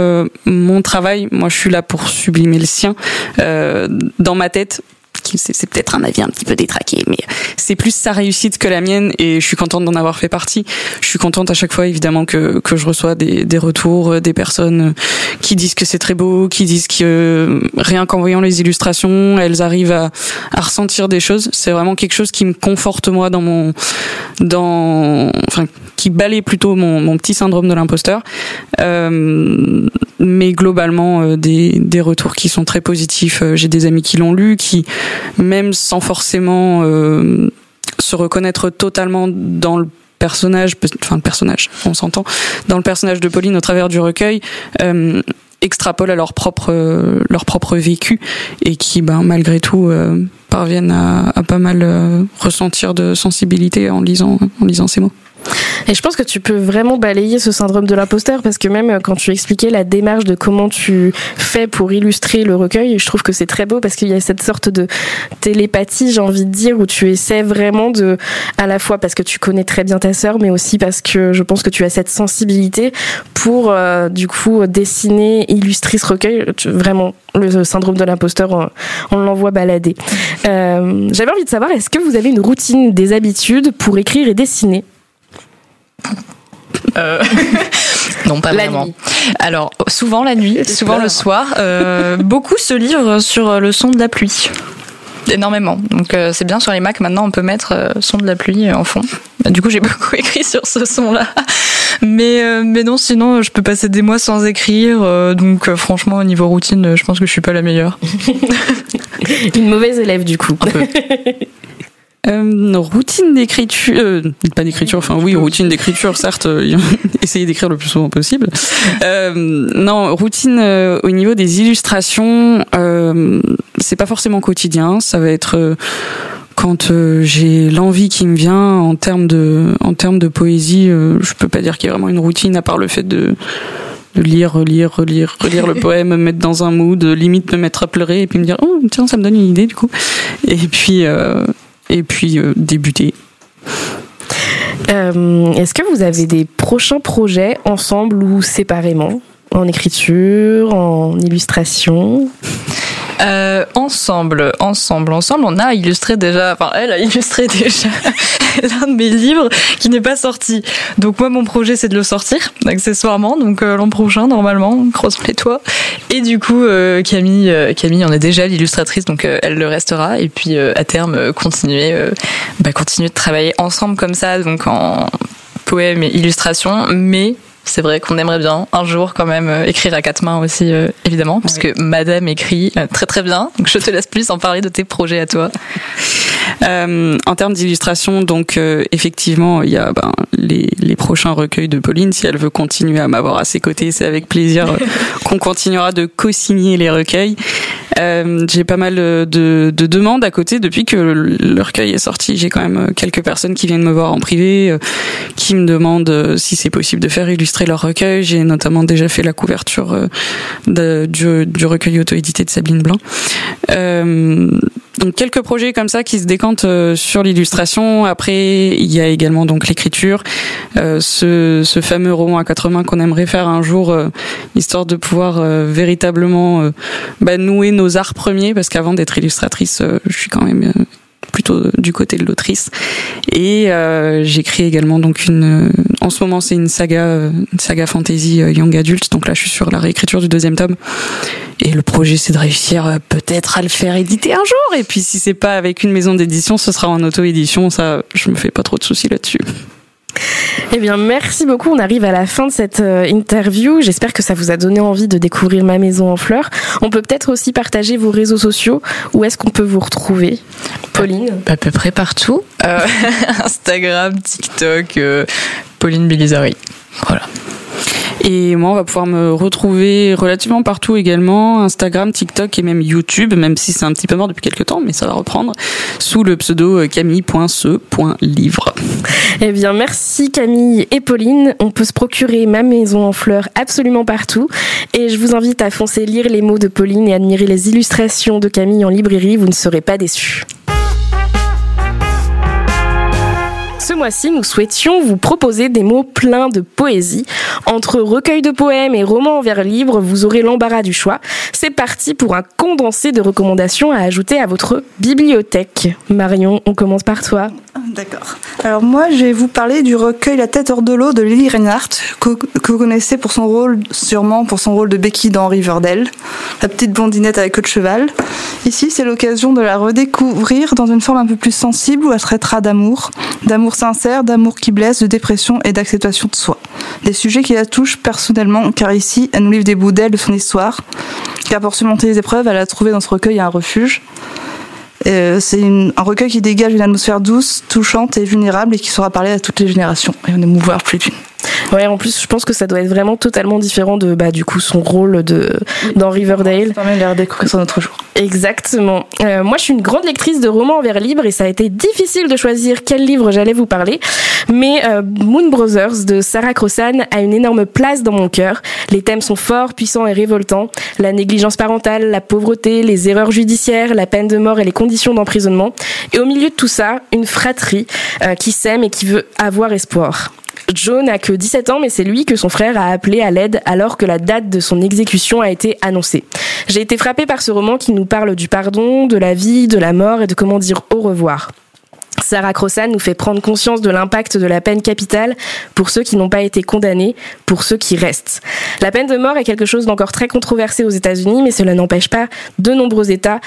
Speaker 5: mon travail. Moi, je suis là pour sublimer le sien. dans ma tête, c'est peut-être un avis un petit peu détraqué, mais c'est plus sa réussite que la mienne et je suis contente d'en avoir fait partie. Je suis contente à chaque fois évidemment que, que je reçois des, des retours, euh, des personnes euh, qui disent que c'est très beau, qui disent que euh, rien qu'en voyant les illustrations, elles arrivent à, ressentir des choses. C'est vraiment quelque chose qui me conforte moi dans mon, dans, enfin, qui balaye plutôt mon, petit syndrome de l'imposteur. Mais globalement, des, des retours qui sont très positifs. J'ai des amis qui l'ont lu, qui même sans forcément euh, se reconnaître totalement dans le personnage, enfin le personnage, on s'entend, dans le personnage de Pauline au travers du recueil, euh, extrapolent à leur propre leur propre vécu et qui, ben malgré tout, euh, parviennent à, à, pas mal ressentir de sensibilité en lisant en lisant ces mots.
Speaker 1: Et je pense que tu peux vraiment balayer ce syndrome de l'imposteur parce que même quand tu expliquais la démarche de comment tu fais pour illustrer le recueil, je trouve que c'est très beau parce qu'il y a cette sorte de télépathie, j'ai envie de dire, où tu essaies vraiment de, à la fois parce que tu connais très bien ta sœur, mais aussi parce que je pense que tu as cette sensibilité pour, euh, du coup, dessiner, illustrer ce recueil. vraiment, le syndrome de l'imposteur, on, l'envoie balader. Euh, J'avais envie de savoir, est-ce que vous avez une routine, des habitudes pour écrire et dessiner?
Speaker 6: Euh, non, pas vraiment. Alors, souvent la nuit, souvent le soir. Euh, beaucoup se livrent sur le son de la pluie. Énormément. Donc, euh, c'est bien sur les Mac maintenant, on peut mettre son de la pluie en fond. Du coup, j'ai beaucoup écrit sur ce son-là. Mais, mais non, sinon, je peux passer des mois sans écrire. donc, franchement, au niveau routine, je pense que je suis pas la meilleure.
Speaker 1: Une mauvaise élève, du coup.
Speaker 5: Euh, routine d'écriture, euh, pas d'écriture, enfin oui, routine d'écriture, certes, euh, essayer d'écrire le plus souvent possible. Euh, non, routine au niveau des illustrations, c'est pas forcément quotidien, ça va être quand euh, j'ai l'envie qui me vient en termes de, en termes de poésie. euh, je peux pas dire qu'il y a vraiment une routine à part le fait de de lire, relire, relire, relire le poème, me mettre dans un mood, limite me mettre à pleurer et puis me dire oh tiens ça me donne une idée du coup. Et puis euh, et puis euh, débuter.
Speaker 1: Euh, Est-ce que vous avez des prochains projets ensemble ou séparément? En écriture, en illustration?
Speaker 6: Euh, ensemble, ensemble, ensemble, on a illustré déjà, enfin elle a illustré déjà l'un de mes livres qui n'est pas sorti. Donc moi mon projet c'est de le sortir accessoirement, donc euh, l'an prochain normalement, croisons les toits. Et du coup euh, Camille, euh, Camille en est déjà l'illustratrice, donc elle le restera. Et puis à terme continuer, bah, continuer de travailler ensemble comme ça, donc en poème et illustration, mais c'est vrai qu'on aimerait bien un jour quand même euh, écrire à quatre mains aussi, euh, évidemment, parce que Madame écrit euh, très très bien. Donc je te laisse plus en parler de tes projets à toi.
Speaker 5: Euh, en termes d'illustration, donc euh, effectivement, il y a ben, les, les prochains recueils de Pauline. Si elle veut continuer à m'avoir à ses côtés, c'est avec plaisir qu'on continuera de co-signer les recueils. Euh, j'ai pas mal euh, de, de demandes à côté depuis que le, recueil est sorti. J'ai quand même euh, quelques personnes qui viennent me voir en privé, qui me demandent si c'est possible de faire illustrer leur recueil. J'ai notamment déjà fait la couverture du, du recueil auto-édité de Sabine Blanc. Donc quelques projets comme ça qui se décantent euh, sur l'illustration. Après, il y a également donc l'écriture, euh, ce, fameux roman à quatre mains qu'on aimerait faire un jour, euh, histoire de pouvoir euh, véritablement bah, nouer nos arts premiers, parce qu'avant d'être illustratrice, je suis quand même du côté de l'autrice. Et euh, j'écris également donc une. En ce moment, c'est une saga, euh, une saga fantasy euh, young adult. Donc là, je suis sur la réécriture du deuxième tome. Et le projet, c'est de réussir euh, peut-être à le faire éditer un jour. Et puis, si c'est pas avec une maison d'édition, ce sera en auto-édition. Ça, je me fais pas trop de soucis là-dessus.
Speaker 1: Eh bien, merci beaucoup. On arrive à la fin de cette euh, interview. J'espère que ça vous a donné envie de découvrir ma maison en fleurs. On peut peut-être aussi partager vos réseaux sociaux. Où est-ce qu'on peut vous retrouver? Pauline?
Speaker 6: À peu près partout. Euh, Instagram, TikTok, euh, Pauline Bilizari. Voilà.
Speaker 5: Et moi, on va pouvoir me retrouver relativement partout également, Instagram, TikTok et même YouTube, même si c'est un petit peu mort depuis quelques temps, mais ça va reprendre, sous le pseudo euh, camille.ce.livre.
Speaker 1: Eh bien, merci Camille et Pauline. On peut se procurer ma maison en fleurs absolument partout. Et je vous invite à foncer lire les mots de Pauline et admirer les illustrations de Camille en librairie. Vous ne serez pas déçus. Ce mois-ci, nous souhaitions vous proposer des mots pleins de poésie. Entre recueil de poèmes et romans en vers libre, vous aurez l'embarras du choix. C'est parti pour un condensé de recommandations à ajouter à votre bibliothèque. Marion, on commence par toi.
Speaker 3: D'accord. Alors moi, je vais vous parler du recueil La tête hors de l'eau de Lily Reinhardt, que, vous connaissez pour son rôle, sûrement pour son rôle de Becky dans Riverdale, la petite blondinette avec queue de cheval. Ici, c'est l'occasion de la redécouvrir dans une forme un peu plus sensible où elle traitera d'amour, d'amour sincère, d'amour qui blesse, de dépression et d'acceptation de soi. Des sujets qui la touchent personnellement, car ici, elle nous livre des bouts d'elle de son histoire, car pour surmonter les épreuves, elle a trouvé dans ce recueil un refuge. Euh, c'est un recueil qui dégage une atmosphère douce, touchante et vulnérable et qui saura parler à toutes les générations et en émouvoir plus d'une.
Speaker 1: Ouais, en plus, je pense que ça doit être vraiment totalement différent de, bah, du coup, son rôle de, dans Riverdale.
Speaker 3: Ça permet de les redécouvrir sur notre jour.
Speaker 1: Exactement. Euh, moi, je suis une grande lectrice de romans en vers libre et ça a été difficile de choisir quel livre j'allais vous parler. Mais euh, Moon Brothers de Sarah Crossan a une énorme place dans mon cœur. Les thèmes sont forts, puissants et révoltants. La négligence parentale, la pauvreté, les erreurs judiciaires, la peine de mort et les conditions d'emprisonnement. Et au milieu de tout ça, une fratrie euh, qui s'aime et qui veut avoir espoir. Joe n'a que 17 ans, mais c'est lui que son frère a appelé à l'aide alors que la date de son exécution a été annoncée. J'ai été frappée par ce roman qui nous parle du pardon, de la vie, de la mort et de comment dire au revoir. Sarah Crossan nous fait prendre conscience de l'impact de la peine capitale pour ceux qui n'ont pas été condamnés, pour ceux qui restent. La peine de mort est quelque chose d'encore très controversé aux États-Unis, mais cela n'empêche pas de nombreux États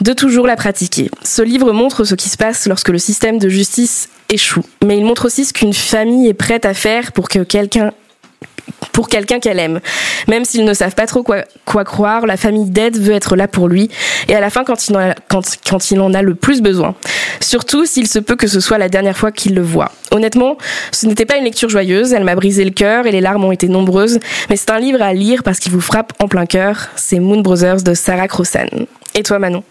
Speaker 1: de toujours la pratiquer. Ce livre montre ce qui se passe lorsque le système de justice échoue, mais il montre aussi ce qu'une famille est prête à faire pour que quelqu'un pour quelqu'un qu'elle aime. Même s'ils ne savent pas trop quoi, croire, la famille d'Ed veut être là pour lui, et à la fin quand il, en a, quand il en a le plus besoin. Surtout s'il se peut que ce soit la dernière fois qu'il le voit. Honnêtement, ce n'était pas une lecture joyeuse, elle m'a brisé le cœur et les larmes ont été nombreuses, mais c'est un livre à lire parce qu'il vous frappe en plein cœur. C'est Moon Brothers de Sarah Crossan. Et toi Manon?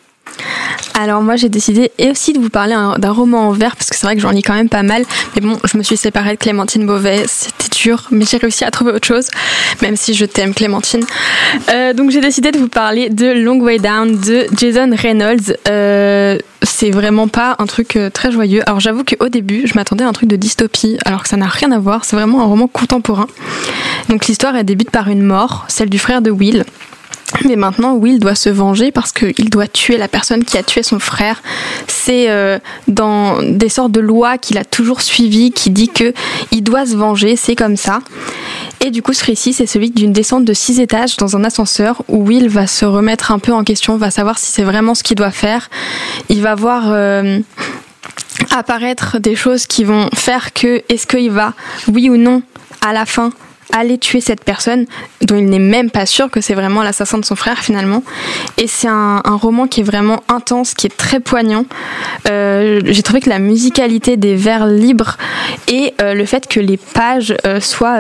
Speaker 4: Alors moi j'ai décidé et aussi de vous parler d'un roman en vers parce que c'est vrai que j'en lis quand même pas mal. Mais bon, je me suis séparée de Clémentine Beauvais, c'était dur, mais j'ai réussi à trouver autre chose, même si je t'aime Clémentine. Euh, donc j'ai décidé de vous parler de Long Way Down de Jason Reynolds. Euh, c'est vraiment pas un truc euh, très joyeux. Alors j'avoue qu'au début je m'attendais à un truc de dystopie, alors que ça n'a rien à voir. C'est vraiment un roman contemporain. Donc l'histoire elle débute par une mort, celle du frère de Will. Mais maintenant, Will doit se venger parce qu'il doit tuer la personne qui a tué son frère. C'est euh, dans des sortes de lois qu'il a toujours suivies qui dit que il doit se venger, c'est comme ça. Et du coup, ce récit, c'est celui d'une descente de six étages dans un ascenseur où Will va se remettre un peu en question, va savoir si c'est vraiment ce qu'il doit faire. Il va voir euh, apparaître des choses qui vont faire que est-ce qu'il va, oui ou non, à la fin, aller tuer cette personne dont il n'est même pas sûr que c'est vraiment l'assassin de son frère finalement. Et c'est un, roman qui est vraiment intense, qui est très poignant. Euh, j'ai trouvé que la musicalité des vers libres et euh, le fait que les pages euh, soient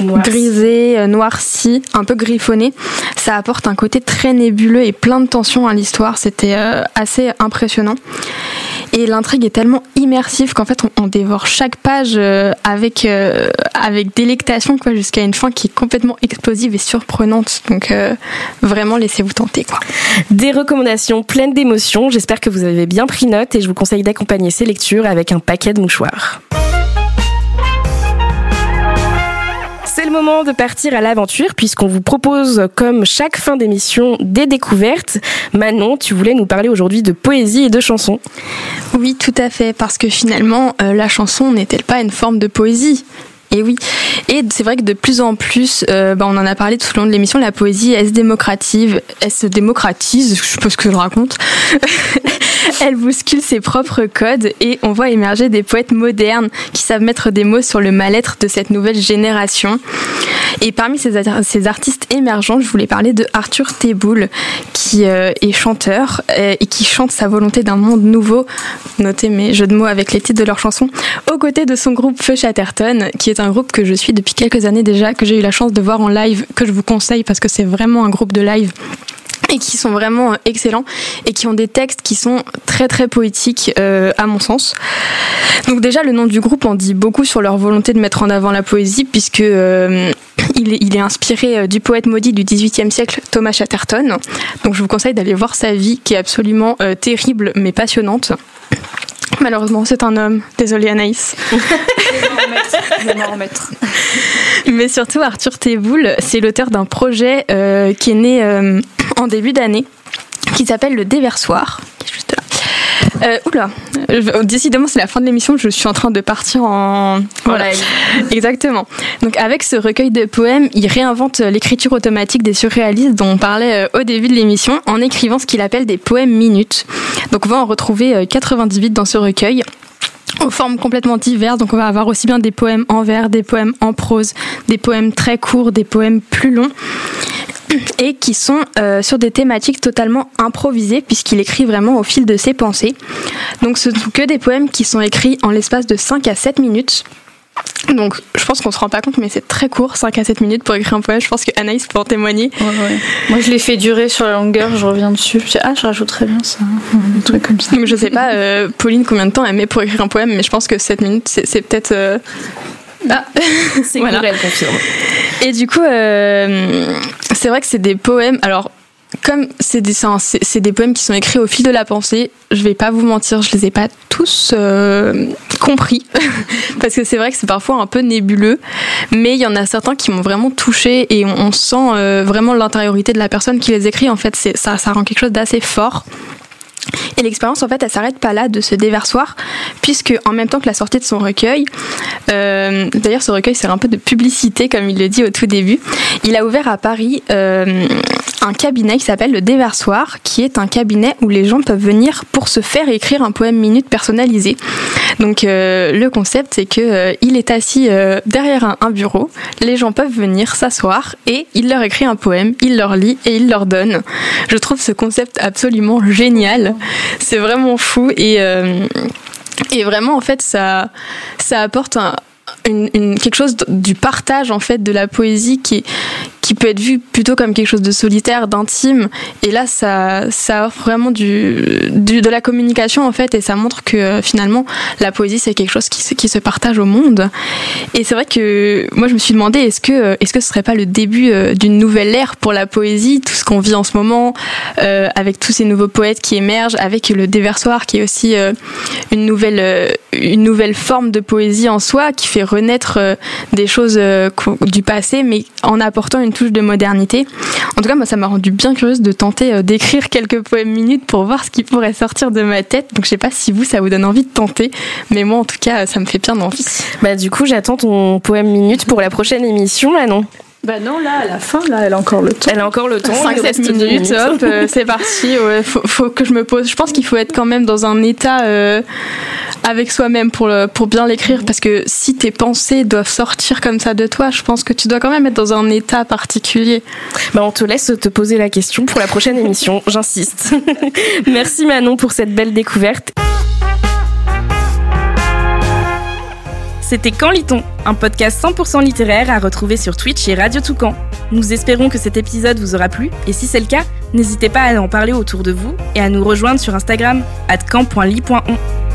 Speaker 4: grisées, noircies, un peu griffonnées, ça apporte un côté très nébuleux et plein de tension à l'histoire. C'était assez impressionnant. Et l'intrigue est tellement immersive qu'en fait on, dévore chaque page avec, avec délectation quoi jusqu'à une fin qui est complètement explosive et surprenante. Donc euh, vraiment laissez-vous tenter quoi.
Speaker 1: Des recommandations pleines d'émotions. J'espère que vous avez bien pris note et je vous conseille d'accompagner ces lectures avec un paquet de mouchoirs. Moment de partir à l'aventure puisqu'on vous propose, comme chaque fin d'émission, des découvertes. Manon, tu voulais nous parler aujourd'hui de poésie et de chansons.
Speaker 4: Oui, tout à fait, parce que finalement, euh, la chanson n'est-elle pas une forme de poésie? Et oui, et c'est vrai que de plus en plus, euh, bah, on en a parlé tout au long de l'émission, la poésie, elle se démocratise, elle se démocratise, je sais pas ce que je raconte, elle bouscule ses propres codes et on voit émerger des poètes modernes qui savent mettre des mots sur le mal-être de cette nouvelle génération. Et parmi ces, ces, artistes émergents, je voulais parler de Arthur Teboul, qui euh, est chanteur euh, et qui chante sa volonté d'un monde nouveau. Notez mes jeux de mots avec les titres de leurs chansons, aux côtés de son groupe Feu Chatterton, qui est un groupe que je suis depuis quelques années déjà, que j'ai eu la chance de voir en live, que je vous conseille parce que c'est vraiment un groupe de live et qui sont vraiment euh, excellents et qui ont des textes qui sont très très poétiques euh, à mon sens. Donc déjà le nom du groupe en dit beaucoup sur leur volonté de mettre en avant la poésie puisque euh, il, est, il, est, inspiré du poète maudit du XVIIIe siècle Thomas Chatterton. Donc je vous conseille d'aller voir sa vie qui est absolument terrible mais passionnante. Malheureusement, c'est un homme. Désolée Anaïs.
Speaker 3: Je vais m'en remettre.
Speaker 4: Mais surtout, Arthur Teboul, c'est l'auteur d'un projet qui est né en début d'année qui s'appelle Le Déversoir, qui est juste là. Euh, oula, euh, décidément c'est la fin de l'émission, je suis en train de partir en...
Speaker 1: Voilà,
Speaker 4: exactement. Donc avec ce recueil de poèmes, il réinvente l'écriture automatique des surréalistes dont on parlait euh, au début de l'émission en écrivant ce qu'il appelle des poèmes minutes. Donc on va en retrouver 98 dans ce recueil aux formes complètement diverses. Donc on va avoir aussi bien des poèmes en vers, des poèmes en prose, des poèmes très courts, des poèmes plus longs et qui sont euh, sur des thématiques totalement improvisées puisqu'il écrit vraiment au fil de ses pensées. Donc ce sont que des poèmes qui sont écrits en l'espace de 5 à 7 minutes. Donc, je pense qu'on se rend pas compte, mais c'est très court, 5 à 7 minutes pour écrire un poème. Je pense que Anaïs peut en témoigner.
Speaker 2: Moi, je l'ai fait durer sur la longueur, je reviens dessus. Je dis, ah, je rajouterais bien ça. Un truc comme ça.
Speaker 4: Donc, je sais pas, euh, Pauline, combien de temps elle met pour écrire un poème, mais je pense que 7 minutes, c'est peut-être. Euh,
Speaker 1: ah, c'est voilà. elle confirme.
Speaker 4: Et du coup, euh, c'est vrai que c'est des poèmes. Alors, comme c'est des, c'est, des poèmes qui sont écrits au fil de la pensée, je vais pas vous mentir, je les ai pas tous euh, compris. Parce que c'est vrai que c'est parfois un peu nébuleux. Mais il y en a certains qui m'ont vraiment touché et on, sent euh, vraiment l'intériorité de la personne qui les écrit. En fait, ça, ça rend quelque chose d'assez fort. Et l'expérience, en fait, elle s'arrête pas là de ce déversoir, puisque en même temps que la sortie de son recueil, euh, d'ailleurs, ce recueil sert un peu de publicité, comme il le dit au tout début, il a ouvert à Paris euh, un cabinet qui s'appelle le Déversoir, qui est un cabinet où les gens peuvent venir pour se faire écrire un poème minute personnalisé. Donc euh, le concept c'est que il est assis derrière un, bureau, les gens peuvent venir s'asseoir et il leur écrit un poème, il leur lit et il leur donne. Je trouve ce concept absolument génial. C'est vraiment fou et et vraiment en fait ça ça apporte quelque chose du partage en fait de la poésie qui qui peut être vu plutôt comme quelque chose de solitaire, d'intime. Et là, ça, offre vraiment du, de la communication en fait, et ça montre que euh, finalement, la poésie c'est quelque chose qui se, partage au monde. Et c'est vrai que moi, je me suis demandé est-ce que, euh, est-ce que ce serait pas le début euh, d'une nouvelle ère pour la poésie, tout ce qu'on vit en ce moment, avec tous ces nouveaux poètes qui émergent, avec le déversoir qui est aussi une nouvelle, une nouvelle forme de poésie en soi, qui fait renaître des choses du passé, mais en apportant une touche de modernité. En tout cas, moi, ça m'a rendu bien curieuse de tenter euh, d'écrire quelques poèmes minutes pour voir ce qui pourrait sortir de ma tête. Donc, je sais pas si vous, ça vous donne envie de tenter, mais moi, en tout cas, ça me fait bien envie.
Speaker 1: Bah, du coup, j'attends ton poème minute pour la prochaine émission, Manon.
Speaker 2: Bah non, là, à la fin, là, elle a encore le temps.
Speaker 1: Elle a encore le temps.
Speaker 4: 5-7 minutes, minutes, hop, euh, c'est parti. Ouais, faut, faut, que je me pose. Je pense qu'il faut être quand même dans un état euh, avec soi-même pour, le, pour bien l'écrire, parce que si tes pensées doivent sortir comme ça de toi, je pense que tu dois quand même être dans un état particulier.
Speaker 1: Bah, on te laisse te poser la question pour la prochaine émission, j'insiste. Merci Manon pour cette belle découverte. C'était Quand lit-on Un podcast 100% littéraire à retrouver sur Twitch et Radio Toucan. Nous espérons que cet épisode vous aura plu et si c'est le cas, n'hésitez pas à en parler autour de vous et à nous rejoindre sur Instagram at camp.ly.on.